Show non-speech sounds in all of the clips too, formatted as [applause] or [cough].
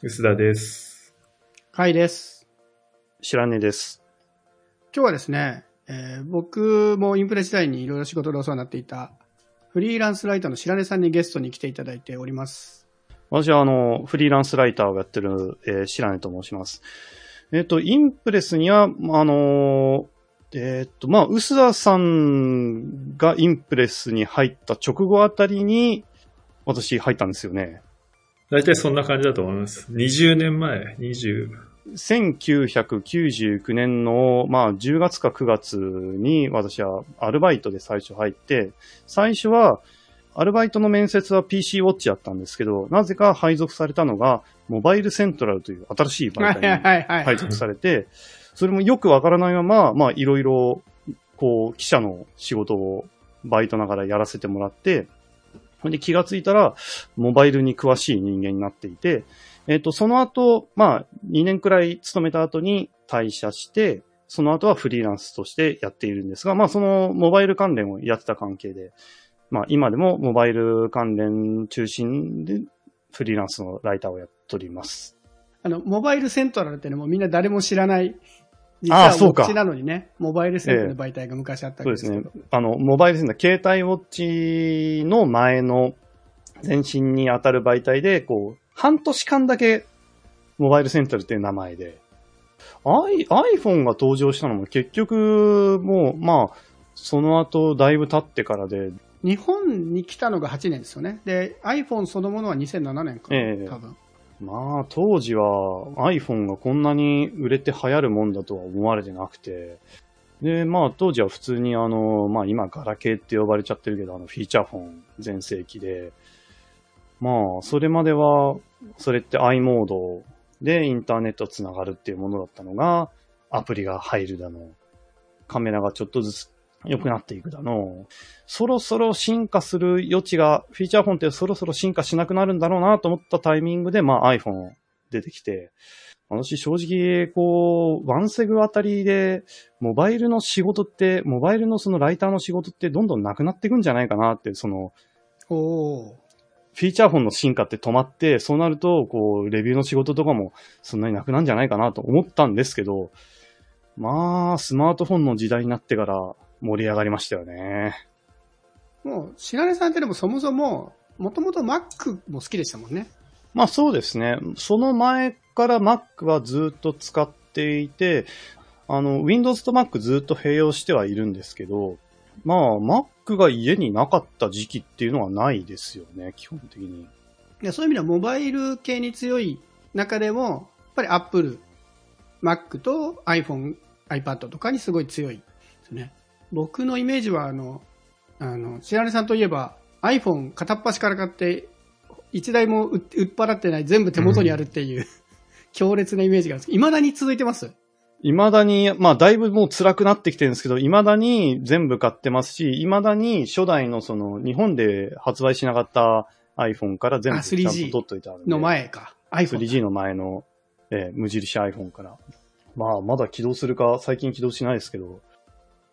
薄田です。はいです。白根です。今日はですね、えー僕もインプレ時代にいろいろ仕事でお世話になっていたフリーランスライターの白根さんにゲストに来ていただいております。私はあの、フリーランスライターをやってる、えー白根と申します。えっ、と、インプレスには、あのーえっ、と、まあ、薄田さんがインプレスに入った直後あたりに、私入ったんですよね。大体そんな感じだと思います。20年前、20、1999年の、まあ、10月か9月に私はアルバイトで最初入って、最初は、アルバイトの面接は PC ウォッチだったんですけど、なぜか配属されたのが、モバイルセントラルという新しい媒体にはいはい。配属されて、それもよくわからないまま、まあ、いろいろ、こう、記者の仕事をバイトながらやらせてもらって、ほんで気がついたら、モバイルに詳しい人間になっていて、えっ、と、その後、まあ、2年くらい勤めた後に退社して、その後はフリーランスとしてやっているんですが、まあ、そのモバイル関連をやってた関係で、まあ、今でもモバイル関連中心でフリーランスのライターをやっております。あの、モバイルセントラルっていうみんな誰も知らない。実はあーそうかウォッチなのにね、モバイルセントラルの媒体が昔あったわそうですねけですけど。。あの、モバイルセンター、携帯ウォッチの前の前身に当たる媒体で、こう、半年間だけモバイルセントラルっていう名前で、I、iPhone が登場したのも結局、もう、まあ、その後だいぶ経ってからで、日本に来たのが8年ですよね。で、iPhone そのものは2007年かな、ええ多分。まあ、当時は iPhone がこんなに売れて流行るもんだとは思われてなくて、で、まあ、当時は普通にあの、まあ今、ガラケーって呼ばれちゃってるけど、あの、フィーチャーフォン全盛期で、まあ、それまでは、それって i モードでインターネットつながるっていうものだったのが、アプリが入るだの、カメラがちょっとずつ良くなっていくだの、そろそろ進化する余地が、フィーチャーフォンってそろそろ進化しなくなるんだろうなと思ったタイミングで、まあ iPhone 出てきて、私正直、こう、ワンセグあたりで、モバイルの仕事って、モバイルのそのライターの仕事ってどんどんなくなっていくんじゃないかなって、その、おー。フィーチャーフォンの進化って止まって、そうなると、こう、レビューの仕事とかもそんなになくなるんじゃないかなと思ったんですけど、まあ、スマートフォンの時代になってから盛り上がりましたよね。もう、白根さんってでもそもそも、もともと Mac も好きでしたもんね。まあそうですね。その前から Mac はずっと使っていて、あの、Windows と Mac ずっと併用してはいるんですけど、まあ Mac が家になかった時期っていうのはないですよね、基本的に。いやそういう意味ではモバイル系に強い中でも、やっぱり Apple、Mac と iPhone、iPad とかにすごい強いですね。僕のイメージは、あの、あの、白根さんといえば iPhone 片っ端から買って、一台も売売っ払ってない全部手元にあるっていう、[laughs] 強烈なイメージがあるんですけど、未だに続いてます？未だに、まあだいぶもう辛くなってきてるんですけど、未だに全部買ってますし、未だに初代のその日本で発売しなかった iPhone から全部あちゃん 3G と取っといてある。の前か。iPhone。3G の前の、えー無印 iPhone から。まあ、まだ起動するか、最近起動しないですけど。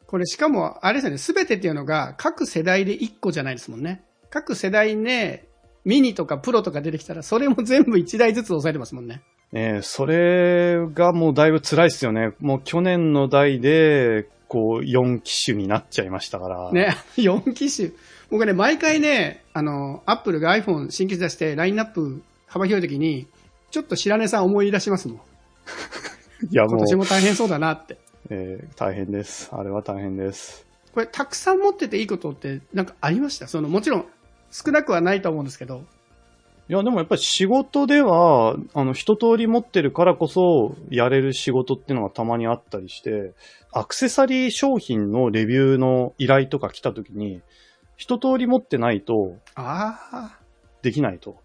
これしかも、あれですよね、すべてっていうのが各世代で1個じゃないですもんね。各世代ね、ミニとかプロとか出てきたら、それも全部1台ずつ押さえてますもんね。えーそれがもうだいぶ辛いですよね。もう去年の代で、こう、4機種になっちゃいましたから。。ね、[laughs] 4機種。僕ね、毎回ね、あの、アップルが iPhone 新機種出して、ラインナップ幅広い時に、ちょっと白根さん思い出しますもん。いや、もう、今年も大変そうだなって。えー大変です。あれは大変です。これ、たくさん持ってていいことって、なんかありました？その、もちろん、少なくはないと思うんですけど、いや、でもやっぱり仕事では、あの、一通り持ってるからこそ、やれる仕事っていうのがたまにあったりして、アクセサリー商品のレビューの依頼とか来た時に、一通り持ってないとああ、できないと。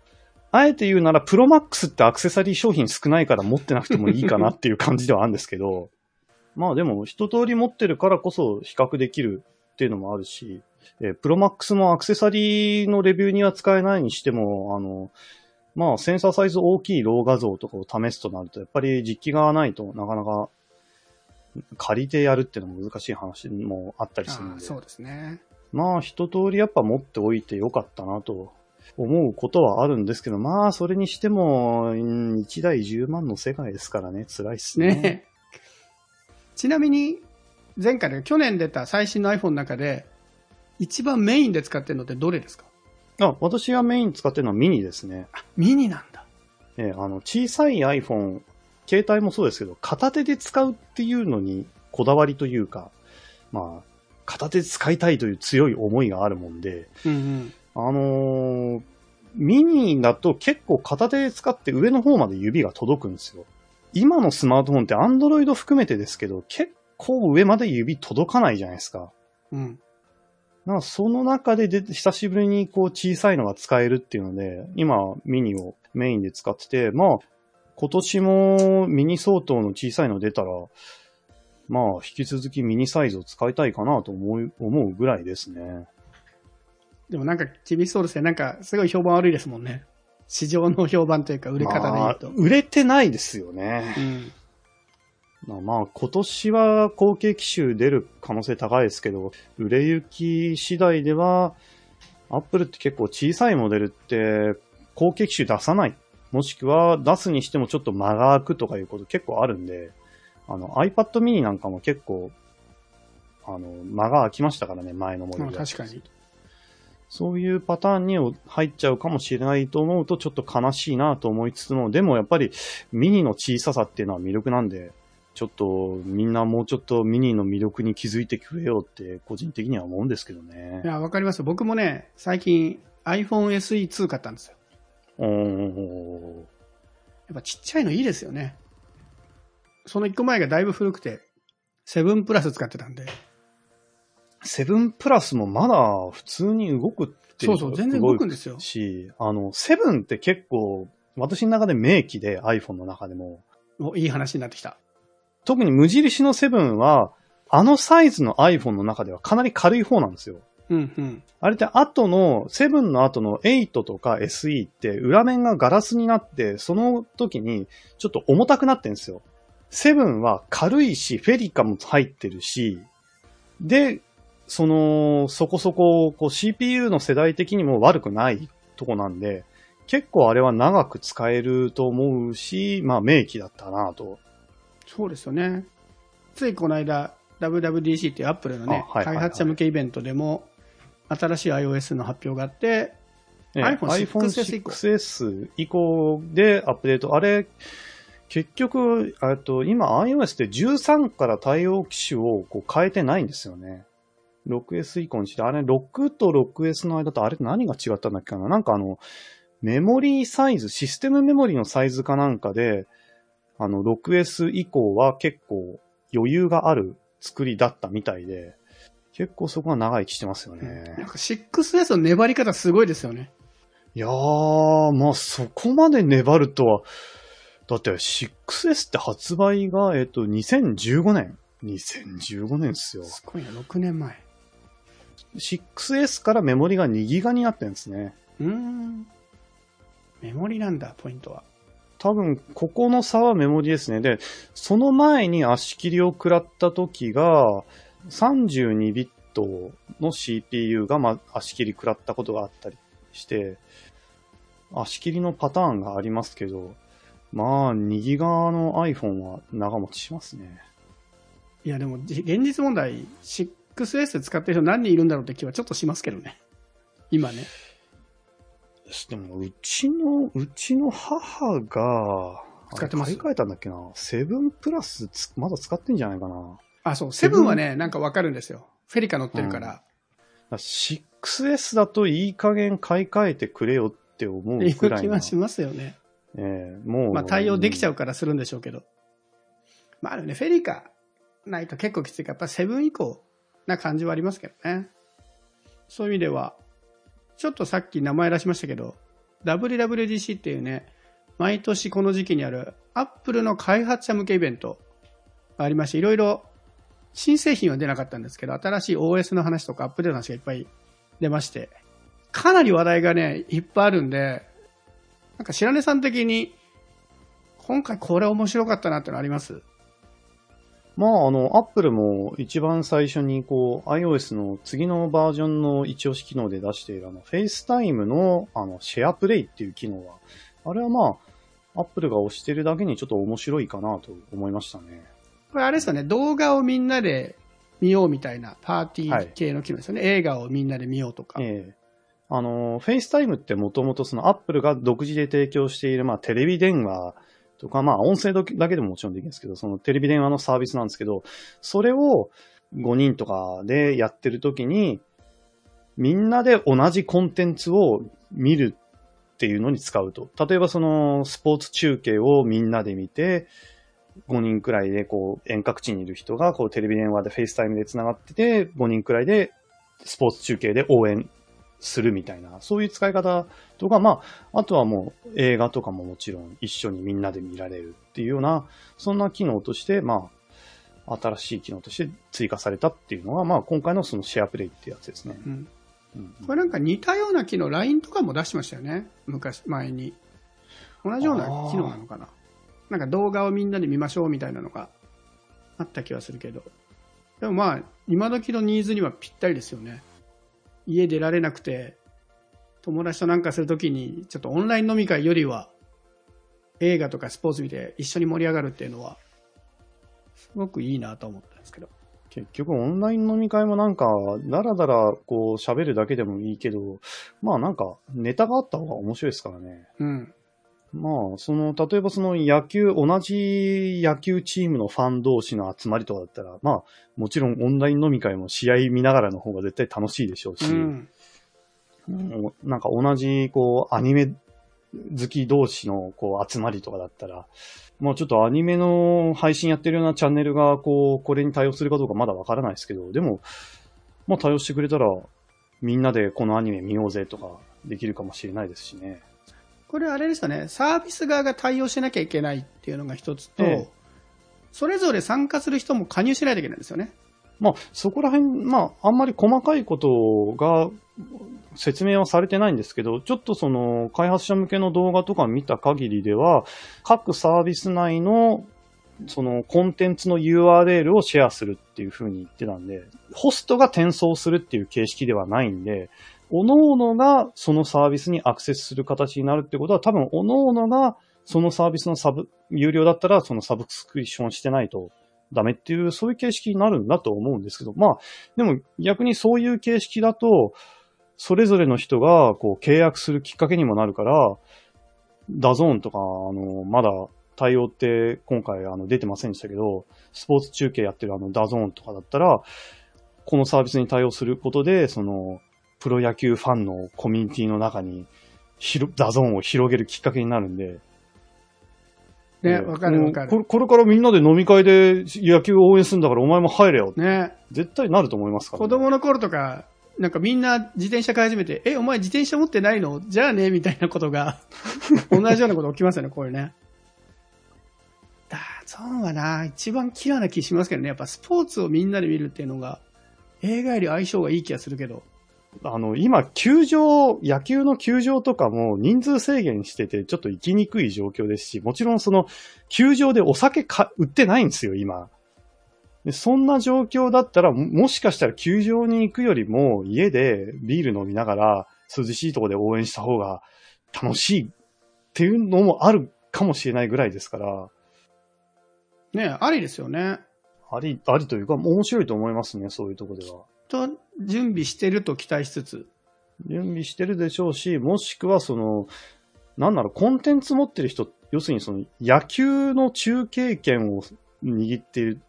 あえて言うなら、プロマックスってアクセサリー商品少ないから持ってなくてもいいかなっていう感じではあるんですけど、まあでも一通り持ってるからこそ比較できるっていうのもあるし、えープロマックスもアクセサリーのレビューには使えないにしても、あの、まあセンサーサイズ大きいロー画像とかを試すとなると、やっぱり実機がないとなかなか借りてやるっていうのも難しい話もあったりするんで。そうですね。まあ一通りやっぱ持っておいてよかったなと思うことはあるんですけど、まあ、それにしても、うん1台10万の世界ですからね、辛いっすね。ね。ちなみに、前回で去年出た最新の iPhone の中で、一番メインで使ってるのってどれですか？あ、私がメイン使ってるのはミニですね。ミニなんだ。ええあの、小さい iPhone、携帯もそうですけど、片手で使うっていうのにこだわりというか、まあ、片手で使いたいという強い思いがあるもんで、うんうん。あのーミニだと結構片手で使って上の方まで指が届くんですよ。今のスマートフォンって Android 含めてですけど、結構上まで指届かないじゃないですか。うん。なんかその中でで久しぶりにこう小さいのが使えるっていうので、今ミニをメインで使ってて、まあ今年もミニ相当の小さいの出たら、まあ引き続きミニサイズを使いたいかなと思い思うぐらいですね。でもなんか厳しそうですね。なんかすごい評判悪いですもんね。市場の評判というか売れ方で言うと。まあ売れてないですよね。うん。まあまあ今年は後継機種出る可能性高いですけど、売れ行き次第では、アップルって結構小さいモデルって後継機種出さない。もしくは出すにしてもちょっと間が空くとかいうこと結構あるんで、あの iPad mini なんかも結構、あの、間が空きましたからね、前のモデルまあ確かに。そういうパターンに入っちゃうかもしれないと思うとちょっと悲しいなと思いつつも、でもやっぱりミニの小ささっていうのは魅力なんで、ちょっとみんなもうちょっとミニの魅力に気づいてくれよって個人的には思うんですけどねい。や、わかります。僕もね、最近 iPhone SE2 買ったんですよ。おーやっぱちっちゃいのいいですよね。その1個前がだいぶ古くて、7プラス使ってたんで。セブンプラスもまだ普通に動くってそうそう、全然動くんですよ。し、あの、セブンって結構私の中で名機で iPhone の中でも、おいい話になってきた。特に無印のセブンは、あのサイズの iPhone の中ではかなり軽い方なんですよ。うんうん。あれって後の、セブンの後の8とか SE って裏面がガラスになって、その時にちょっと重たくなってるんですよ。セブンは軽いし、フェリカも入ってるし、で、その、そこそこ、こう CPU の世代的にも悪くないとこなんで、結構あれは長く使えると思うし、まあ名機だったなと。そうですよね。ついこの間、WWDC っていうアップルのね、あはいはいはい開発者向けイベントでも、新しい iOS の発表があって、ね iPhone 6S 以降 6S 以降でアップデート。あれ、結局、えっと、今 iOS って13から対応機種をこう変えてないんですよね。6S 以降にして、あれ6と 6S の間とあれ何が違ったんだっけかな？なんかあの、メモリーサイズ、システムメモリのサイズかなんかで、あの 6S 以降は結構余裕がある作りだったみたいで、結構そこは長生きしてますよね。なんか 6S の粘り方すごいですよね。いやー、まあそこまで粘るとは、だって 6S って発売が、えっと、2015年。2015年っすよ。すごいな、6年前。6S からメモリが2ギガになってるんですね。うーん。メモリなんだ、ポイントは。多分、ここの差はメモリですね。で、その前に足切りを食らった時が、32ビットの CPU が、まあ、足切り食らったことがあったりして、足切りのパターンがありますけど、まあ、2ギガの iPhone は長持ちしますね。いや、でも、じ現実問題、6S 使ってる人何人いるんだろうって気はちょっとしますけどね。今ね。でも、うちの、うちの母が、使ってます買い替えたんだっけな？セブンプラスつまだ使ってんじゃないかな。あ、そう、セブンはね、なんかわかるんですよ。フェリカ乗ってるから。6S だといい加減買い替えてくれよって思うくらいの気は。しますよね。ええもう。まあ対応できちゃううからするんでしょうけど。まあでもね、フェリカないと結構きついから、やっぱセブン以降な感じはありますけどね。そういう意味では、ちょっとさっき名前出しましたけど、WWDC っていうね、毎年この時期にあるアップルの開発者向けイベントがありまして、いろいろ新製品は出なかったんですけど、新しい OS の話とかアップデートの話がいっぱい出まして、かなり話題がね、いっぱいあるんで、なんか白根さん的に、今回これ面白かったなってのあります？まあ、あの、アップルも一番最初に、こう、iOS の次のバージョンの一押し機能で出している、あの、FaceTime の、あの、シェアプレイっていう機能は、あれはまあ、アップルが押してるだけにちょっと面白いかなと思いましたね。これあれですよね、動画をみんなで見ようみたいなパーティー系の機能ですよね。映画をみんなで見ようとか。ええあの、FaceTime ってもともとそのアップルが独自で提供している、まあ、テレビ電話とか、まあ、音声だけでももちろんできるんですけど、そのテレビ電話のサービスなんですけど、それを5人とかでやってるときに、みんなで同じコンテンツを見るっていうのに使うと。例えばそのスポーツ中継をみんなで見て、5人くらいでこう遠隔地にいる人がこうテレビ電話で FaceTimeで繋がってて、5人くらいでスポーツ中継で応援するみたいな、そういう使い方とか、まあ、あとはもう映画とかももちろん一緒にみんなで見られるっていうような、そんな機能として、まあ、新しい機能として追加されたっていうのが、まあ、今回のそのシェアプレイってやつですね。うんうんこれなんか似たような機能、LINE とかも出してましたよね。昔、前に。同じような機能なのかな。なんか動画をみんなで見ましょうみたいなのがあった気はするけど。でもまあ、今時のニーズにはぴったりですよね。家出られなくて、友達となんかするときに、ちょっとオンライン飲み会よりは、映画とかスポーツ見て一緒に盛り上がるっていうのは、すごくいいなと思ったんですけど。結局オンライン飲み会もなんか、だらだらこう喋るだけでもいいけど、まあなんかネタがあった方が面白いですからね。うん。まあ、その、例えばその野球、同じ野球チームのファン同士の集まりとかだったら、まあ、もちろんオンライン飲み会も試合見ながらの方が絶対楽しいでしょうし、うん。うんなんか同じ、こう、アニメ好き同士の、こう、集まりとかだったら、まあちょっとアニメの配信やってるようなチャンネルが、こう、これに対応するかどうかまだわからないですけど、でも、まあ対応してくれたら、みんなでこのアニメ見ようぜとか、できるかもしれないですしね。これあれですよね、サービス側が対応しなきゃいけないっていうのが一つと、ええそれぞれ参加する人も加入しないといけないんですよね。まあ、そこら辺、まあ、あんまり細かいことが説明はされてないんですけど、ちょっとその、開発者向けの動画とか見た限りでは、各サービス内の、その、コンテンツの URL をシェアするっていう風に言ってたんで、ホストが転送するっていう形式ではないんで、各々がそのサービスにアクセスする形になるってことは、多分、各々がそのサービスのサブ、有料だったらそのサブスクリプションしてないとダメっていう、そういう形式になるんだと思うんですけど、まあ、でも逆にそういう形式だと、それぞれの人がこう契約するきっかけにもなるから、 DAZNとか、あの、まだ対応って今回あの出てませんでしたけど、スポーツ中継やってるあの DAZNとかだったら、このサービスに対応することで、その、プロ野球ファンのコミュニティの中に、ひろ DAZNを広げるきっかけになるんで、ね、えーわかるわかる。これこれからみんなで飲み会で野球を応援するんだからお前も入れよ。ね、絶対なると思いますから、子供の頃とか、なんかみんな自転車買い始めて、え、お前自転車持ってないの？じゃあね、みたいなことが、[laughs] 同じようなこと起きますよね、これね。 DAZNはな、一番キラーな気しますけどね、やっぱスポーツをみんなで見るっていうのが、映画より相性がいい気がするけど。あの、今、球場、野球の球場とかも人数制限してて、ちょっと行きにくい状況ですし、もちろんその、球場でお酒か売ってないんですよ、今。でそんな状況だったら、ももしかしたら球場に行くよりも、家でビール飲みながら、涼しいところで応援した方が楽しいっていうのもあるかもしれないぐらいですから、ね、ありですよね。あり、ありというか、面白いと思いますね、そういうところでは。と、準備してると期待しつつ。準備してるでしょうし、もしくはその、なんならコンテンツ持ってる人、要するにその野球の中継権を握っている、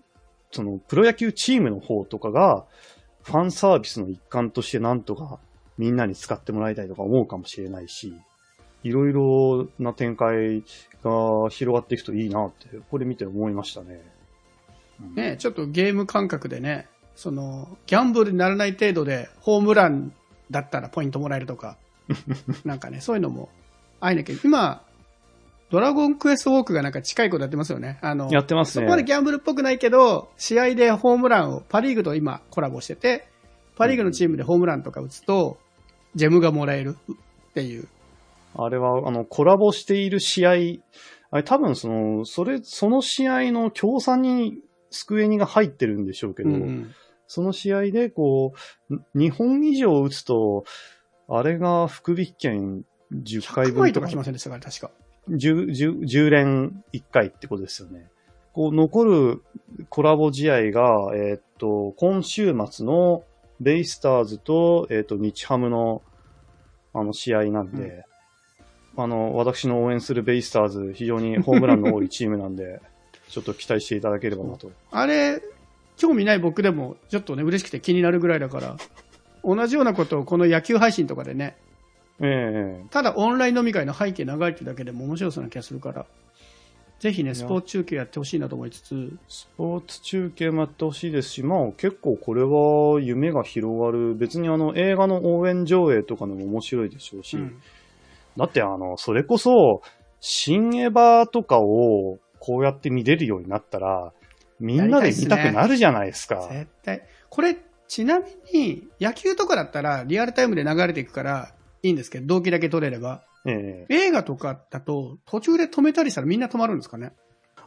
そのプロ野球チームの方とかが、ファンサービスの一環としてなんとかみんなに使ってもらいたいとか思うかもしれないし、いろいろな展開が広がっていくといいなって、これ見て思いましたね。うんね、ちょっとゲーム感覚でね、その、ギャンブルにならない程度で、ホームランだったらポイントもらえるとか、[laughs] なんかね、そういうのも、ああいうのけど、今、ドラゴンクエストウォークがなんか近いことやってますよね。あの、やってますね。そこまでギャンブルっぽくないけど、試合でホームランを、パリーグと今コラボしてて、パリーグのチームでホームランとか打つと、ジェムがもらえるっていう。あれは、あの、コラボしている試合、あれ多分その、それ、その試合の協賛にスクエニが入ってるんでしょうけど、うんうん。その試合で、こう、2本以上打つと、あれが福引券10回100分とか。枚とかしませんでしたから、確か。10, 10, 10連1回ってことですよね。こう、残るコラボ試合が、えーっと、今週末のベイスターズと、えーっと、日ハムの、あの、試合なんで、あの、私の応援するベイスターズ、非常にホームランの多いチームなんで、ちょっと期待していただければなと。あれ、興味ない僕でも、ちょっとね、嬉しくて気になるぐらいだから、同じようなことをこの野球配信とかでね、ええただオンライン飲み会の背景流れてるだけでも面白そうな気がするから、ぜひね、スポーツ中継やってほしいなと思いつつ、スポーツ中継もやってほしいですし、まあ結構これは夢が広がる。別にあの映画の応援上映とかでも面白いでしょうし、うん。だってあの、それこそ、新エヴァとかをこうやって見れるようになったら、みんなで見たくなるじゃないですか。絶対。これ、ちなみに、野球とかだったらリアルタイムで流れていくからいいんですけど、動機だけ取れれば。ええ映画とかだと、途中で止めたりしたらみんな止まるんですかね？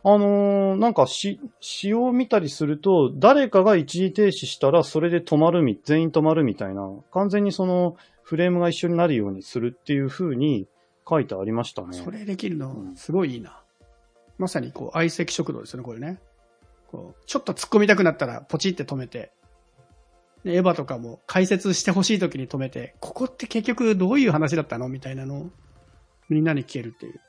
あのーなんかし、詩を見たりすると、誰かが一時停止したらそれで止まるみ、全員止まるみたいな、完全にそのフレームが一緒になるようにするっていう風に書いてありましたね。それできるのう、んすごいいいな。まさに、こう、相席食堂ですよね、これね。こう、ちょっと突っ込みたくなったら、ポチって止めて。でエヴァとかも解説してほしい時に止めて、ここって結局どういう話だったのみたいなのを、みんなに聞けるっていう。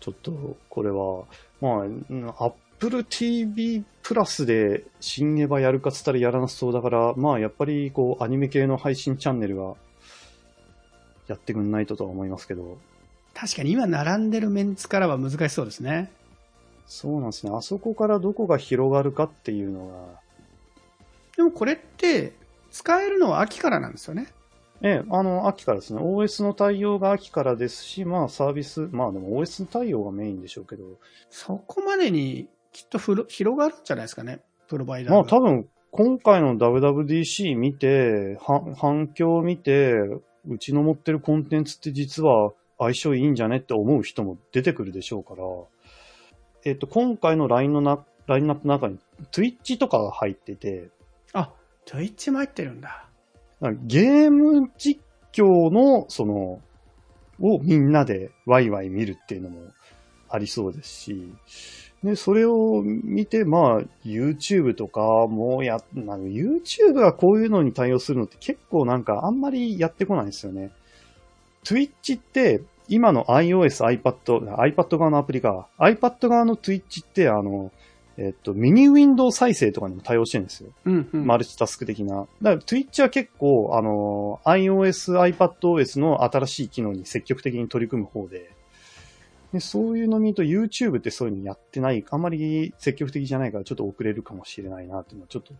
ちょっと、これは、まあうん、Apple TV プラスで新エヴァやるかっつったらやらなそうだから、まあやっぱりこうアニメ系の配信チャンネルがやってくんないととは思いますけど、確かに今並んでるメンツからは難しそうですね。そうなんですね。あそこからどこが広がるかっていうのが、でもこれって、使えるのは秋からなんですよね。ええ、あの、秋からですね。OS の対応が秋からですし、まあサービス、まあでも OS の対応がメインでしょうけど、そこまでにきっとふろ広がるんじゃないですかね。プロバイダーが。まあ多分、今回の WWDC 見て、は反響を見て、うちの持ってるコンテンツって実は相性いいんじゃねって思う人も出てくるでしょうから、えっと、今回のラインのな、ラインナップの中に Twitch とかが入ってて、あ、Twitch も入ってるんだ。ゲーム実況の、その、をみんなでワイワイ見るっていうのもありそうですし、で、それを見て、まあ、YouTube とかもや、なんか YouTube がこういうのに対応するのって結構なんかあんまりやってこないんですよね。Twitch って、今の iOS、iPad、iPad 側のアプリか、iPad 側の Twitch って、あの、えっと、ミニウィンドウ再生とかにも対応してるんですよ。うん、うん。マルチタスク的な。だから Twitch は結構、あの、iOS、iPadOS の新しい機能に積極的に取り組む方で、でそういうの見ると YouTube ってそういうのやってない、あんまり積極的じゃないからちょっと遅れるかもしれないなっていうのはちょっと、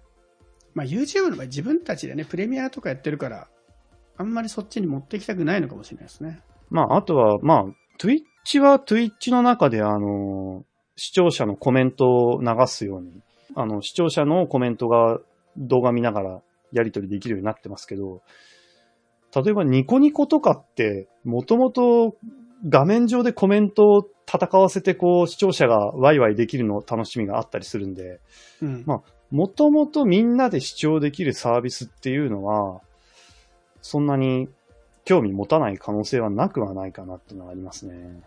まあ YouTube の場合自分たちでね、プレミアとかやってるから、あんまりそっちに持っていきたくないのかもしれないですね。まあ、あとは、まあ、Twitch は Twitch の中で、あの、視聴者のコメントを流すように、あの、視聴者のコメントが動画見ながらやり取りできるようになってますけど、例えばニコニコとかって、もともと画面上でコメントを戦わせて、こう、視聴者がワイワイできるの楽しみがあったりするんで、うん。まもともとみんなで視聴できるサービスっていうのは、そんなに興味持たない可能性はなくはないかなっていうのはありますね。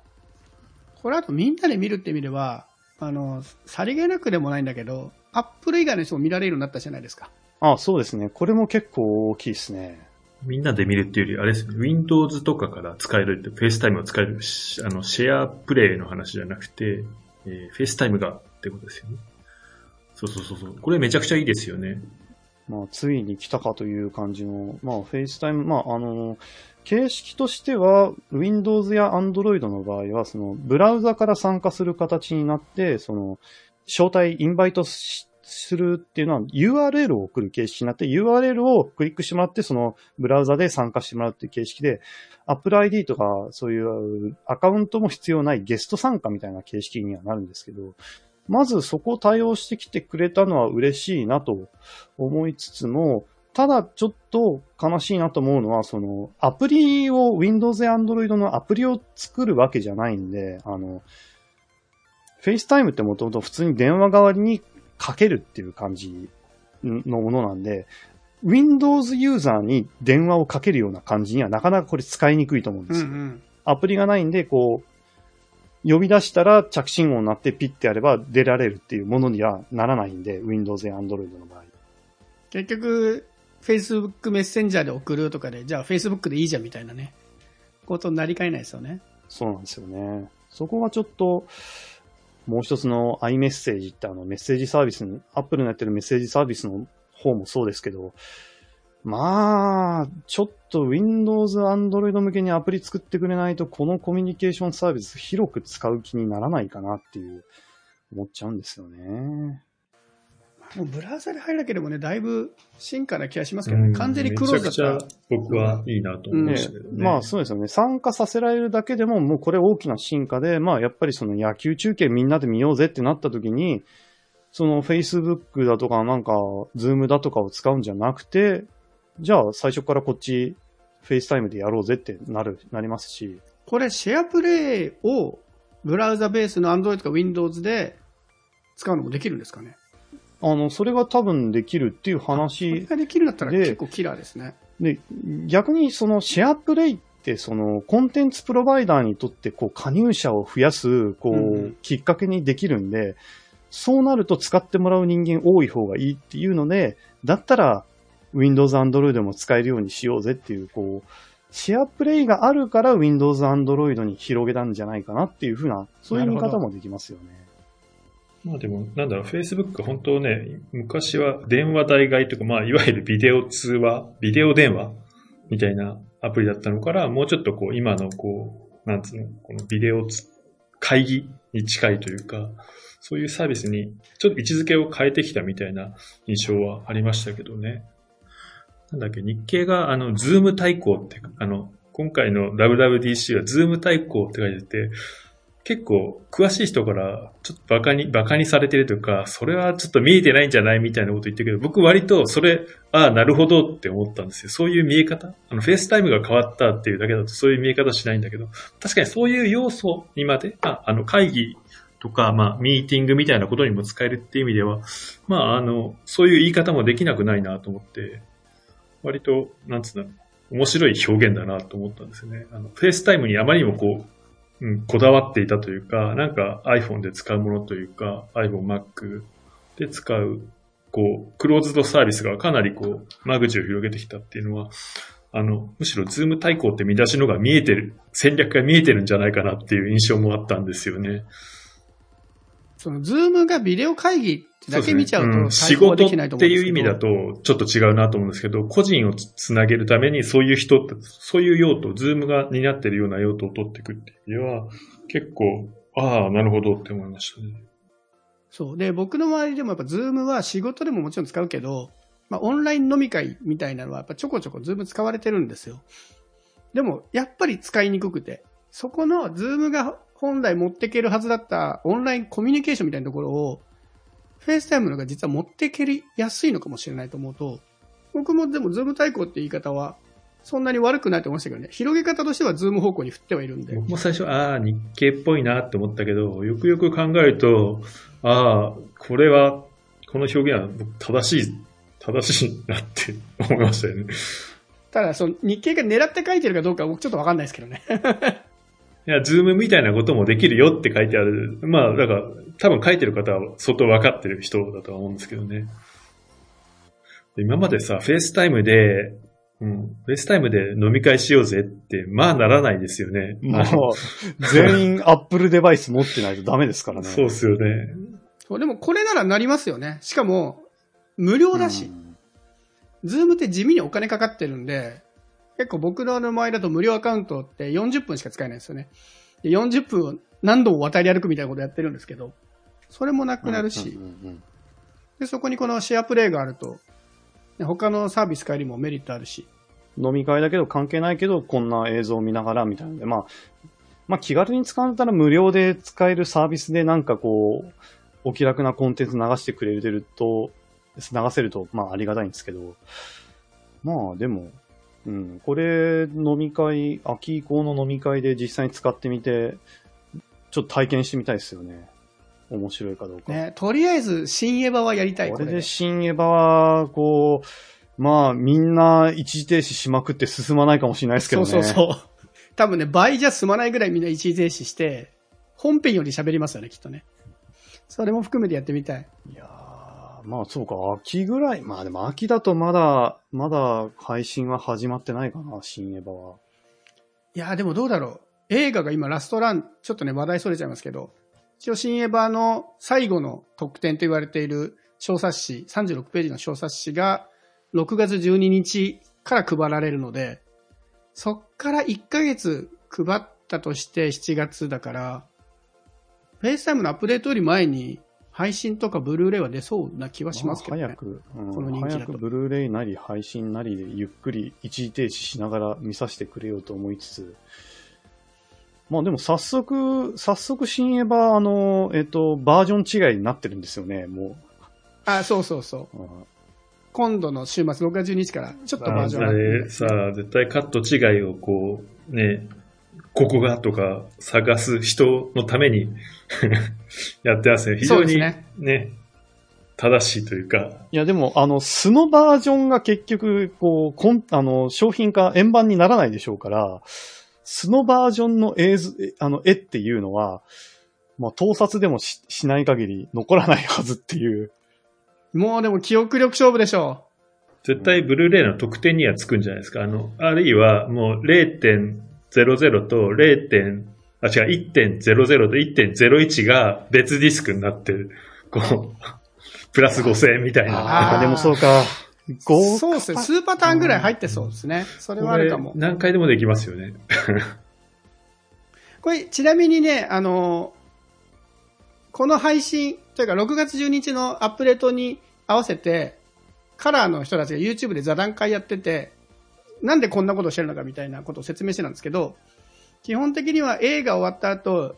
これあとみんなで見るって意味では、あの、さりげなくでもないんだけど、Apple 以外の人も見られるようになったじゃないですか。あそうですね。これも結構大きいですね。みんなで見るっていうより、あれですね、Windows とかから使えるって、FaceTime を使えるし、あの、シェアプレイの話じゃなくて、えー、FaceTime がってことですよね。そうそうそうそう。これめちゃくちゃいいですよね。まあ、ついに来たかという感じの、まあ、FaceTime、まあ、あの、形式としては、Windows や Android の場合は、その、ブラウザから参加する形になって、その、招待、インバイトするっていうのは URL を送る形式になって、URL をクリックしてもらって、そのブラウザで参加してもらうっていう形式で、Apple ID とかそういうアカウントも必要ないゲスト参加みたいな形式にはなるんですけど、まずそこを対応してきてくれたのは嬉しいなと思いつつも、ただちょっと悲しいなと思うのは、そのアプリを Windows や Android のアプリを作るわけじゃないんで、あの、FaceTime ってもともと普通に電話代わりにかけるっていう感じのものなんで、Windows ユーザーに電話をかけるような感じにはなかなかこれ使いにくいと思うんですよ。うんうん。アプリがないんで、こう、呼び出したら着信音になってピッてやれば出られるっていうものにはならないんで、Windows や Android の場合。結局、Facebook メッセンジャーで送るとかで、じゃあ Facebook でいいじゃんみたいなね、ことになりかねないですよね。そうなんですよね。そこがちょっと、もう一つの iMessage ってあのメッセージサービスに、Apple のやってるメッセージサービスの方もそうですけど、まあ、ちょっと Windows、Android 向けにアプリ作ってくれないと、このコミュニケーションサービス広く使う気にならないかなっていう、思っちゃうんですよね。もうブラウザで入るだけでもね、だいぶ進化な気がしますけどね、完全にクローズだったらめちゃくちゃ僕はいいなと思いましたけどね。まあそうですよね。参加させられるだけでももうこれ大きな進化で、まあやっぱりその野球中継みんなで見ようぜってなった時に、その Facebook だとかなんか Zoom だとかを使うんじゃなくて、じゃあ最初からこっち FaceTime でやろうぜってなる、なりますし。これシェアプレイをブラウザベースの Android とか Windows で使うのもできるんですかね？あの、それが多分できるっていうこれ話ができるんだったらで結構キラーですね。で、逆にそのシェアプレイってそのコンテンツプロバイダーにとってこう加入者を増やすこう、うんうんきっかけにできるんで、そうなると使ってもらう人間多い方がいいっていうので、だったら Windows、Android も使えるようにしようぜっていう、こう、シェアプレイがあるから Windows、Android に広げたんじゃないかなっていうふうな、そういう見方もできますよね。まあでも、なんだろう、Facebook 本当ね、昔は電話代替とか、まあいわゆるビデオ通話、ビデオ電話みたいなアプリだったのから、もうちょっとこう、今のこう、なんつうの、このビデオ会議に近いというか、そういうサービスにちょっと位置づけを変えてきたみたいな印象はありましたけどね。なんだっけ、日経があの、ズーム対抗って、あの、今回の WWDC はズーム対抗って書いてて、結構詳しい人からちょっとバカに、バカにされてるというか、それはちょっと見えてないんじゃないみたいなこと言ってるけど、僕割とそれ、ああ、なるほどって思ったんですよ。そういう見え方？あの、 FaceTime が変わったっていうだけだとそういう見え方しないんだけど、確かにそういう要素にまで、ああの、会議とか、まあ、ミーティングみたいなことにも使えるっていう意味では、まあ、あの、そういう言い方もできなくないなと思って、割と、なんつうんだ、面白い表現だなと思ったんですよね。あの、 FaceTime にあまりにもこう、うん、こだわっていたというか、なんか iPhone で使うものというか、iPhone、Mac で使う、こう、クローズドサービスがかなりこう、間口を広げてきたっていうのは、あの、むしろズーム対抗って見出しのが見えてる、戦略が見えてるんじゃないかなっていう印象もあったんですよね。その、ズームがビデオ会議ってだけ見ちゃうとそうん対抗できないと思仕事って。いう意味だと、ちょっと違うなと思うんですけど、個人をつつなげるためにそういう人って、そういう用途、ズームが担ってるような用途を取っていくっていうのは、結構、ああ、なるほどって思いましたね。そう。で、僕の周りでもやっぱズームは仕事でももちろん使うけど、まあオンライン飲み会みたいなのはやっぱちょこちょこズーム使われてるんですよ。でも、やっぱり使いにくくて、そこのズームが本来持っていけるはずだったオンラインコミュニケーションみたいなところを、 FaceTime のが実は持っていけやすいのかもしれないと思うと、僕もでもズーム対抗って言い方は、そんなに悪くないと思いましたけどね。広げ方としてはズーム方向に振ってはいるんで。僕も最初、ああ、日経っぽいなって思ったけど、よくよく考えると、ああ、これは、この表現は正しい、正しいなって [laughs] 思いましたよね。ただ、その日経が狙って書いてるかどうかは僕ちょっとわかんないですけどね。いや、ズームみたいなこともできるよって書いてある。まあ、だから、多分書いてる方は相当分かってる人だとは思うんですけどね。で今までさ、 FaceTime で、うん、 FaceTime で飲み会しようぜって、まあならないですよね。もう、全員 Apple デバイス持ってないとダメですからね。そうですよね。そうでもこれならなりますよね。しかも、無料だし、うんズームって地味にお金かかってるんで、結構僕の場合だと無料アカウントって40分しか使えないんですよね。で40分を何度も渡り歩くみたいなことやってるんですけど、それもなくなるし、でそこにこの SharePlay があると、ね他のサービス変えりもメリットあるし、飲み会だけど関係ないけど、こんな映像を見ながらみたいな。ので、まあ、まあ気軽に使うんだったら無料で使えるサービスでなんかこう、お気楽なコンテンツ流してくれると、流せると、まあありがたいんですけど、まあでも、うん、これ飲み会、秋以降の飲み会で実際に使ってみて、ちょっと体験してみたいですよね。面白いかどうか。ね、とりあえず、新エヴァはやりたい、これで。新エヴァは、こう、まあ、みんな一時停止しまくって進まないかもしれないですけどね。そうそうそう。多分ね、倍じゃ済まないぐらいみんな一時停止して、本編より喋りますよね、きっとね。それも含めてやってみたい。いやーまあそうか、秋ぐらい。まあでも秋だとまだ、まだ配信は始まってないかな、新エヴァは。いやでもどうだろう。映画が今ラストラン、ちょっとね、話題それちゃいますけど、一応新エヴァの最後の特典と言われている小冊子、36ページの小冊子が6月12日から配られるので、そっから1ヶ月配ったとして7月だから、 FaceTime のアップデートより前に配信とかブルーレイは出そうな気はしますけどね。まあ早く、うんこの人気だと早くブルーレイなり配信なりでゆっくり一時停止しながら見させてくれようと思いつつ、まあでも早速、早速新エヴァ、あの、えっと、バージョン違いになってるんですよね、もあ、そうそうそう。う。うん今度の週末6月12日からちょっとバージョンあ上がってれさあ、絶対カット違いをこう、ね、ここがとか探す人のために [laughs] やってますね。非常にねね、正しいというか、いや、でも、あの、素のバージョンが結局、こう、こん、あの、商品化、円盤にならないでしょうから、素のバージョンの映像、えあの、絵っていうのは、まあ、盗撮でもししない限り残らないはずっていう。もうでも記憶力勝負でしょ絶対ブルーレイの特典にはつくんじゃないですか。あの、あるいはもう0.00と 0. 点あ、違う、1.00と1.01が別ディスクになってる。こう、[laughs] プラス5000円みたいな。あーでもそうか。豪そうですね。数パターンぐらい入ってそうですね。それはあるかもこ。れ何回でもできますよね。[laughs] これ、ちなみにね、あの、この配信、というか6月12日のアップデートに合わせて、カラーの人たちが YouTube で座談会やってて、なんでこんなことしてるのかみたいなことを説明してたんですけど、基本的には映画終わった後、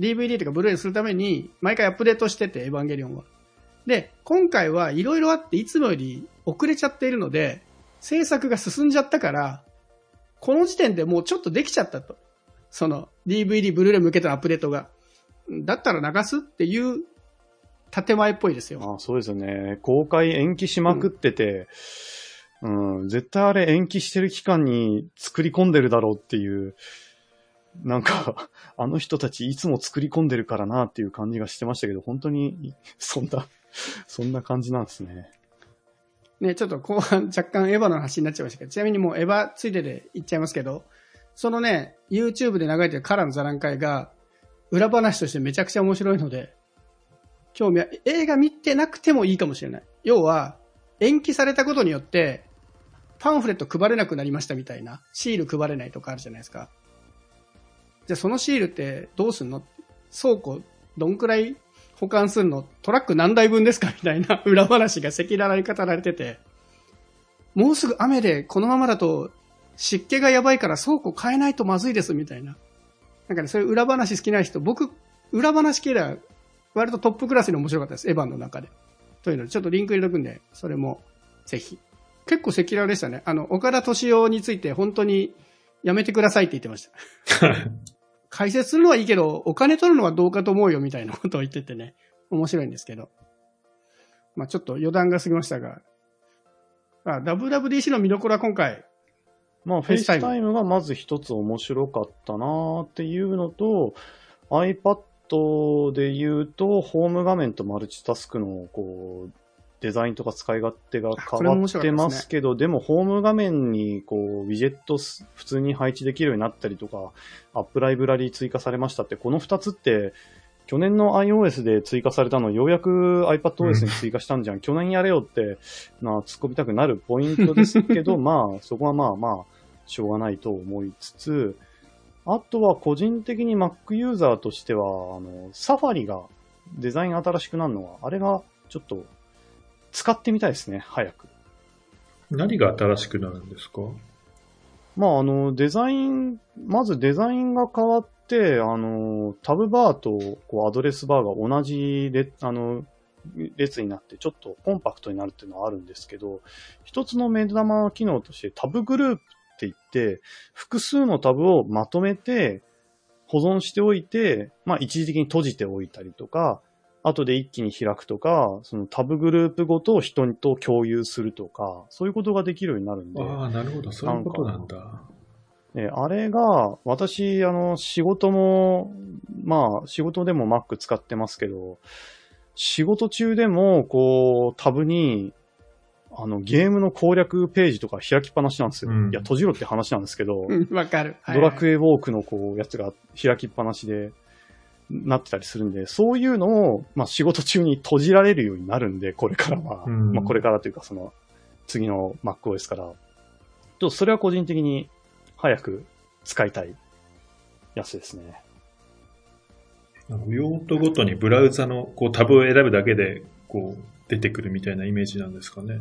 DVD とかブルーレイするために、毎回アップデートしてて、エヴァンゲリオンは。で、今回はいろいろあって、いつもより遅れちゃっているので、制作が進んじゃったから、この時点でもうちょっとできちゃったと。その DVD、ブルーレイ向けてのアップデートが。だったら流すっていう建前っぽいですよ。あそうですよね。公開延期しまくってて、うん、絶対あれ延期してる期間に作り込んでるだろうっていう、なんか、[laughs] あの人たちいつも作り込んでるからなっていう感じがしてましたけど、本当に、そんな、そんな感じなんですね。ね、ちょっと後半若干エヴァの話になっちゃいましたけど、ちなみにもうエヴァついでで言っちゃいますけど、そのね、YouTube で流れてるカラーの座談会が、裏話としてめちゃくちゃ面白いので、興味は、映画見てなくてもいいかもしれない。要は、延期されたことによって、パンフレット配れなくなりましたみたいな、シール配れないとかあるじゃないですか。じゃあそのシールってどうすんの？倉庫どんくらい保管するの？トラック何台分ですかみたいな [laughs] 裏話が赤裸々に語られてて、もうすぐ雨でこのままだと湿気がやばいから倉庫変えないとまずいですみたいな。なんかね、そういう裏話好きな人、僕、裏話系では割とトップクラスに面白かったです。エヴァンの中で。というので、ちょっとリンク入れとくんで、それもぜひ。結構赤裸々でしたね。あの、岡田敏夫について本当にやめてくださいって言ってました。[laughs] 解説するのはいいけど、お金取るのはどうかと思うよみたいなことを言っててね、面白いんですけど。まあちょっと余談が過ぎましたが、あ WWDC の見どころは今回、まあ、フェイスタイムがまず一つ面白かったなっていうのと、iPad で言うと、ホーム画面とマルチタスクの、こう、デザインとか使い勝手が変わってますけど、でもホーム画面に、こう、ウィジェットす普通に配置できるようになったりとか、アップライブラリ追加されましたって、この二つって、去年の iOS で追加されたのをようやく iPadOS に追加したんじゃん。[laughs] 去年やれよって、まあ、突っ込みたくなるポイントですけど、[laughs] まあ、そこはまあまあ、しょうがないと思いつつ、あとは個人的に Mac ユーザーとしては、あの、サファリがデザイン新しくなるのは、あれがちょっと使ってみたいですね、早く。何が新しくなるんですか？まあ、あの、デザイン、まずデザインが変わって、あの、タブバーとこうアドレスバーが同じ列、あの、列になって、ちょっとコンパクトになるっていうのはあるんですけど、一つの目玉機能としてタブグループって言って、複数のタブをまとめて保存しておいて、まあ一時的に閉じておいたりとか、後で一気に開くとか、そのタブグループごと人と共有するとか、そういうことができるようになるんで。ああ、なるほど。そういうことなんだ。えあれが、私、あの、仕事も、まあ、仕事でも Mac 使ってますけど、仕事中でも、こう、タブに、あの、ゲームの攻略ページとか開きっぱなしなんですよ。うんいや、閉じろって話なんですけど、うん [laughs] わかる。ドラクエ。エウォークのこう、やつが開きっぱなしで、なってたりするんで、そういうのを、まあ仕事中に閉じられるようになるんで、これからは。うんまあこれからというか、その、次の MacOS から。と、それは個人的に早く使いたいやつですね。用途ごとにブラウザのこうタブを選ぶだけでこう出てくるみたいなイメージなんですかね。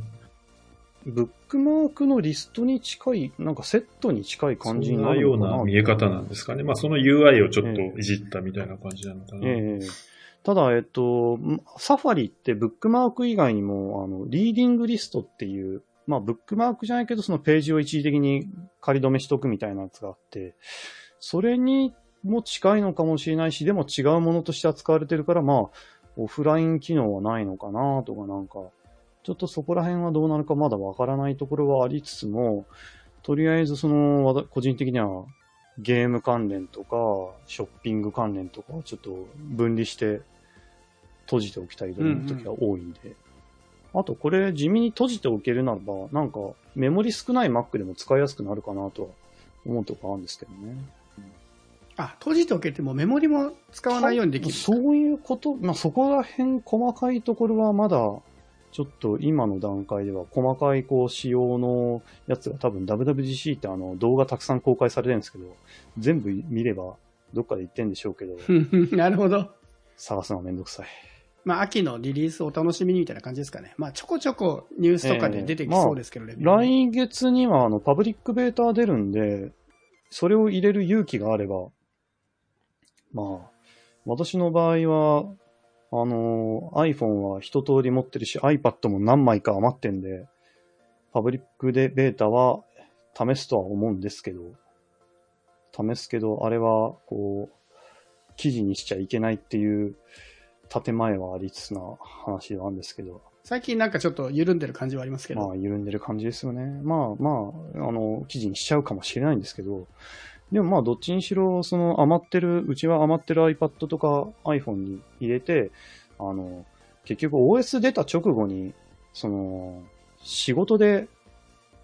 ブックマークのリストに近い、なんかセットに近い感じになそんなようなな見え方なんですかね。まあその UI をちょっといじったみたいな感じなのかな。ええただ、えっと、サファリってブックマーク以外にも、あの、リーディングリストっていう、まあ、ブックマークじゃないけど、そのページを一時的に仮止めしとくみたいなやつがあって、それにも近いのかもしれないし、でも違うものとして扱われてるから、まあ、オフライン機能はないのかなとかなんか、ちょっとそこら辺はどうなるかまだわからないところはありつつも、とりあえずその、個人的にはゲーム関連とか、ショッピング関連とかをちょっと分離して閉じておきたいと思う時が多いんで。あとこれ地味に閉じておけるならば、なんかメモリ少ない Mac でも使いやすくなるかなとは思うとこあるんですけどね。あ、閉じておけてもメモリも使わないようにできる。そういうこと、まあ、そこら辺細かいところはまだ、ちょっと今の段階では細かいこう仕様のやつが多分 WWDC ってあの動画たくさん公開されてるんですけど、全部見ればどっかで言ってんでしょうけど、[laughs] なるほど。探すのはめんどくさい。まあ、秋のリリースをお楽しみにみたいな感じですかね。まあ、ちょこちょこニュースとかで出てきそうですけど、レビューね来月にはあのパブリックベータ出るんで、それを入れる勇気があれば、まあ、私の場合は、あの、iPhone は一通り持ってるし、iPad も何枚か余ってんで、パブリックでベータは試すとは思うんですけど、試すけど、あれは、こう、記事にしちゃいけないっていう建前はありつつな話なんですけど、最近なんかちょっと緩んでる感じはありますけど。まあ、緩んでる感じですよね。まあまあ、あの、記事にしちゃうかもしれないんですけど、でもまあ、どっちにしろ、その余ってる、うちは余ってる iPad とか iPhone に入れて、あの、結局 OS 出た直後に、その、仕事で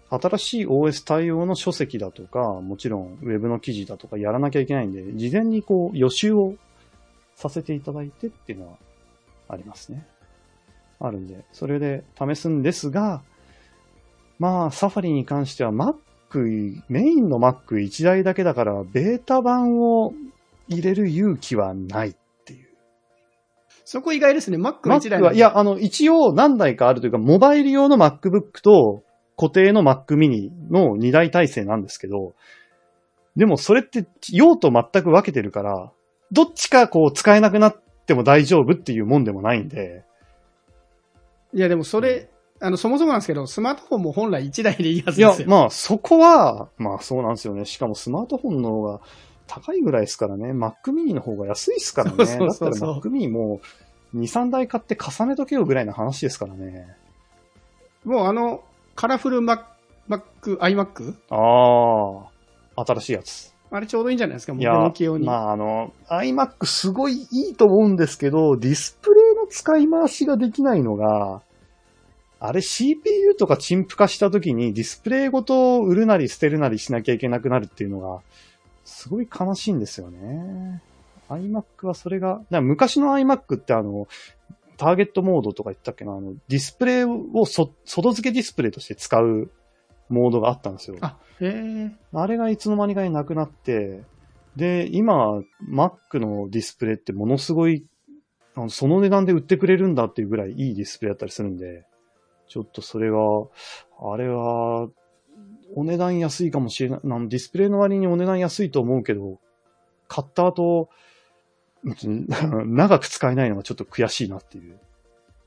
新しい OS 対応の書籍だとか、もちろん Web の記事だとかやらなきゃいけないんで、事前にこう予習をさせていただいてっていうのはありますね。あるんで、それで試すんですが、まあ、サファリに関しては Mac、メインの Mac1 台だけだから、ベータ版を入れる勇気はないっていう。そこ意外ですね。Mac は1 Mac 台は、いや、あの、一応何台かあるというか、モバイル用の MacBook と固定の Mac mini の2台体制なんですけど、でもそれって用途全く分けてるから、どっちかこう使えなくなっても大丈夫っていうもんでもないんで、いや、でもそれ、あの、そもそもなんですけど、スマートフォンも本来1台でいいはずいやです、よ。まあそこは、まあそうなんですよね。しかもスマートフォンの方が高いぐらいですからね。Mac mini の方が安いですからね。[laughs] そうそうそうそうだったら Mac mini も2、3台買って重ねとけよぐらいの話ですからね。もうあの、カラフル Mac、Mac、iMac? ああ、新しいやつ。あれちょうどいいんじゃないですか、もういや向き用、に。まああの、iMac すごいいいと思うんですけど、ディスプレイの使い回しができないのが、あれ CPU とか陳腐化した時にディスプレイごと売るなり捨てるなりしなきゃいけなくなるっていうのが、すごい悲しいんですよね。iMac はそれが、昔の iMac ってあの、ターゲットモードとか言ったっけな、あの、ディスプレイをそ外付けディスプレイとして使うモードがあったんですよ。あ、へえ。あれがいつの間にかになくなって、で、今、Mac のディスプレイってものすごい、あのその値段で売ってくれるんだっていうぐらいいいディスプレイだったりするんで、ちょっとそれは、あれは、お値段安いかもしれない。ディスプレイの割にお値段安いと思うけど、買った後、う [laughs] ん長く使えないのがちょっと悔しいなっていう。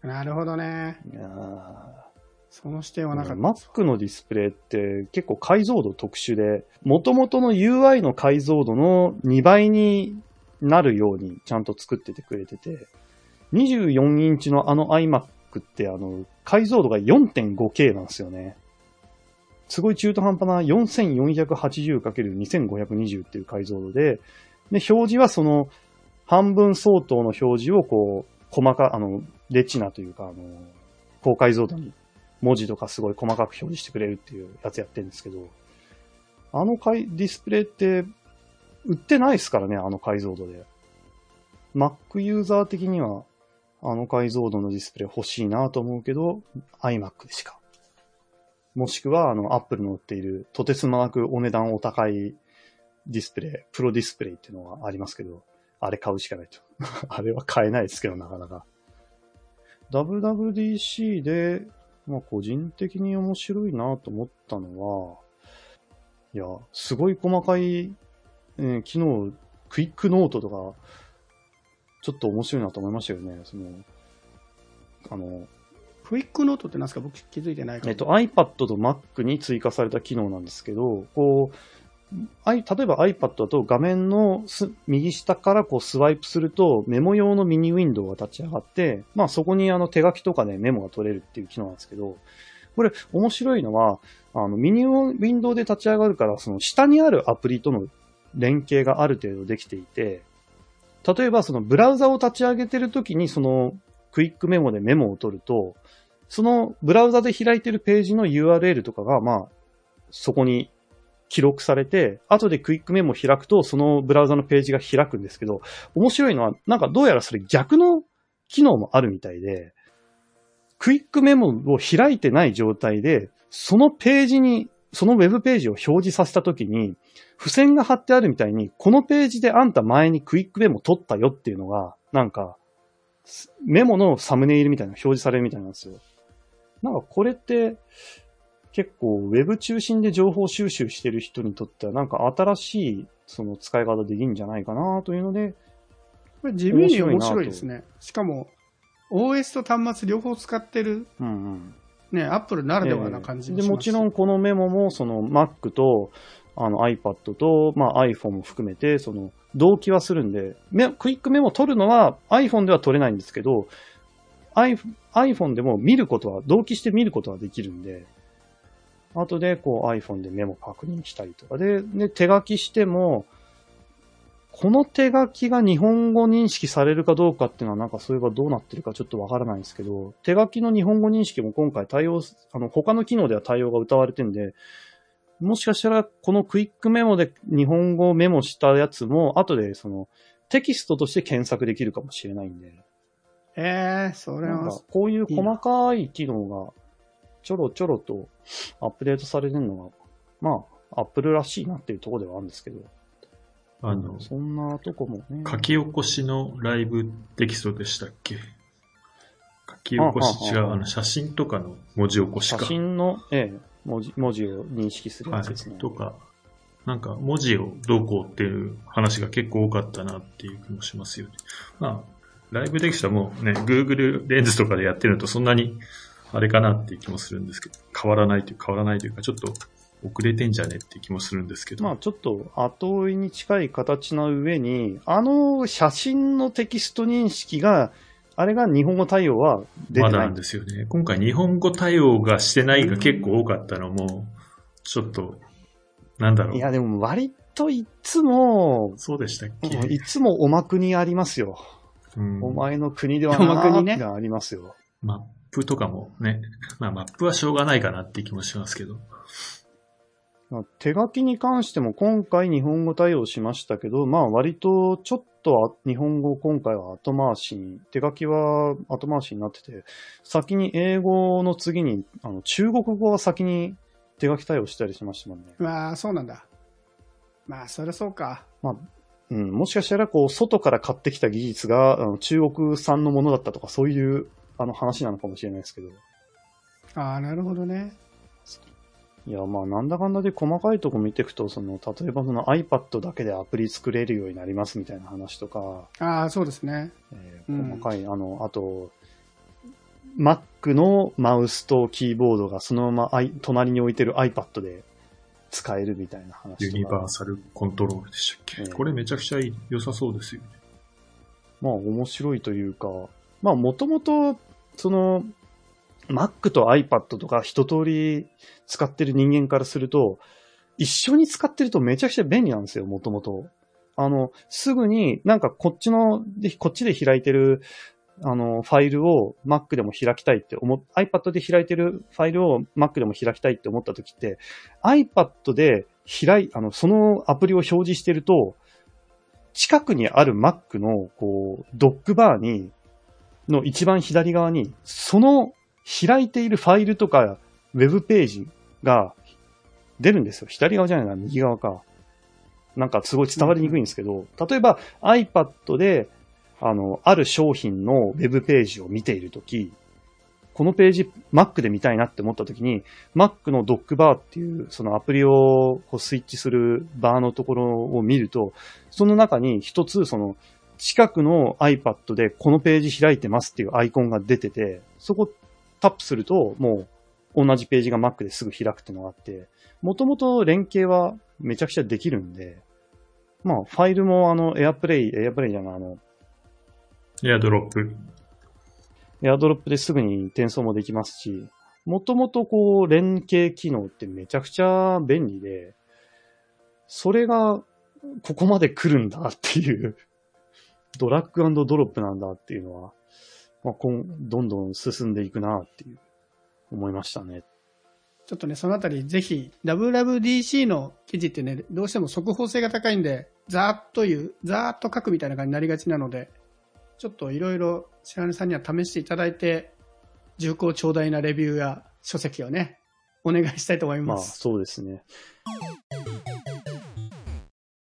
なるほどね。いやーその視点はなかった。Mac のディスプレイって結構解像度特殊で、元々の UI の解像度の2倍になるようにちゃんと作っててくれてて、24インチのあの iMac クって、あの、解像度が 4.5K なんですよね。すごい中途半端な 4480×2520 っていう解像度で、で、表示はその、半分相当の表示をこう、細か、あの、レチナというか、あの、高解像度に文字とかすごい細かく表示してくれるっていうやつやってるんですけど、あの解ディスプレイって、売ってないですからね、あの解像度で。Mac ユーザー的には、あの解像度のディスプレイ欲しいなと思うけど、iMac でしか。もしくは、あの、Apple の売っている、とてつもなくお値段お高いディスプレイ、プロディスプレイっていうのがありますけど、あれ買うしかないと。[laughs] あれは買えないですけど、なかなか。WWDC で、まあ個人的に面白いなと思ったのは、いや、すごい細かい、えー機能、 Quick Note とか、ちょっと面白いなと思いましたよね。その、あの、 Quick Note って何ですか？僕気づいてないから。えっと、iPad と Mac に追加された機能なんですけど、こう、例えば iPad だと画面のす右下からこうスワイプするとメモ用のミニウィンドウが立ち上がって、まあそこにあの手書きとかでメモが取れるっていう機能なんですけど、これ面白いのは、あのミニウィンドウで立ち上がるから、その下にあるアプリとの連携がある程度できていて、例えばそのブラウザを立ち上げてるときにそのクイックメモでメモを取ると、そのブラウザで開いてるページの URL とかが、まあ、そこに記録されて、後でクイックメモを開くと、そのブラウザのページが開くんですけど、面白いのは、なんかどうやらそれ逆の機能もあるみたいで、クイックメモを開いてない状態で、そのページに、そのウェブページを表示させたときに、付箋が貼ってあるみたいに、このページであんた前にクイックメモ取ったよっていうのが、なんか、メモのサムネイルみたいな表示されるみたいなんですよ。なんかこれって、結構ウェブ中心で情報収集してる人にとってはなんか新しいその使い方できるんじゃないかなというので、これ地味に面白いですね。しかも、OS と端末両方使ってる、うんうん。ね、Apple ならではな感じもで、しますもちろんこのメモもその Mac とあの iPad と、まあ、iPhone も含めて、その同期はするんで、メクイックメモ取るのは iPhone では取れないんですけど、iPhone iPhone でも見ることは、同期して見ることはできるんで、後でこう iPhone でメモ確認したりとかで、で、手書きしても、この手書きが日本語認識されるかどうかっていうのはなんかそういえばどうなってるかちょっとわからないんですけど、手書きの日本語認識も今回対応す、あの、他の機能では対応が歌われてんで、もしかしたらこのクイックメモで日本語をメモしたやつも後でそのテキストとして検索できるかもしれないんで、えー、それは。こういう細かい機能がちょろちょろとアップデートされるのが、まあ、アップルらしいなっていうところではあるんですけど、あの、そんなとこもね。書き起こしのライブテキストでしたっけ？書き起こし、違う、はあの、写真とかの文字起こし写か。真の、ええ、文字、文字を認識するはいやつですね。。とか、なんか文字をどうこうっていう話が結構多かったなっていう気もしますよね。まあ、ライブテキストはもうね、Google レンズとかでやってるのとそんなにあれかなっていう気もするんですけど、変わらないという、変わらないというか、ちょっと遅れてんじゃねって気もするんですけど。まあちょっと後追いに近い形の上に、あの写真のテキスト認識が、あれが日本語対応は出てないまだなんですよね。今回日本語対応がしてないが結構多かったのも、ちょっと、なんだろう。いやでも割といつも、そうでしたっけ、いつもおまくにありますよ。うんお前の国ではおまくにねなーってありますよ。マップとかもね、まあマップはしょうがないかなって気もしますけど。まあ手書きに関しても今回日本語対応しましたけど、まあ割とちょっとは日本語今回は後回しに、手書きは後回しになってて、先に英語の次に、あの中国語は先に手書き対応したりしましたもんね。まあ、そうなんだ。まあ、そりゃそうか。うん、もしかしたらこう外から買ってきた技術があの中国産のものだったとかそういうあの話なのかもしれないですけど。ああ、なるほどね。いや、まあ、なんだかんだで細かいとこ見ていくと、その、例えばその iPad だけでアプリ作れるようになりますみたいな話とか、ああ、そうですね。えーうん細かい、あの、あと、Mac のマウスとキーボードがそのまま I 隣に置いてる iPad で使えるみたいな話ユニとか。バーサルコントロールでしたっけ、ええこれめちゃくちゃいい良さそうですよね。まあ、面白いというか、まあ、もともと、その、Mac と iPad とか一通り使ってる人間からすると、一緒に使ってるとめちゃくちゃ便利なんですよ、もともと。あの、すぐになんかこっちの、こっちで開いてる、あの、ファイルを Mac でも開きたいって思、iPad で開いてるファイルを Mac でも開きたいって思った時って、iPad で開い、あの、そのアプリを表示してると、近くにある Mac の、こう、ドックバーに、の一番左側に、その開いているファイルとか、ウェブページが出るんですよ。左側じゃないな、右側か。なんかすごい伝わりにくいんですけど、例えば iPad で、あの、ある商品のウェブページを見ているとき、このページ Mac で見たいなって思ったときに、Mac のドックバーっていうそのアプリをこうスイッチするバーのところを見ると、その中に一つその近くの iPad でこのページ開いてますっていうアイコンが出てて、そこタップするともう同じページが Mac ですぐ開くっていうのがあって、もともと連携はめちゃくちゃできるんで、まあファイルもあの AirPlay、AirPlay じゃない、あの、エアドロップ。エアドロップですぐに転送もできますし、もともとこう連携機能ってめちゃくちゃ便利で、それがここまで来るんだっていうドラッグドロップなんだっていうのは、まあ、今どんどん進んでいくなっていう思いましたね。ちょっとね、そのあたりぜひ WWDC の記事ってね、どうしても速報性が高いんで、ざーっという、ざーっと書くみたいな感じになりがちなので、ちょっといろいろ白根さんには試していただいて、重厚長大なレビューや書籍をね、お願いしたいと思います。まあ、そうですね。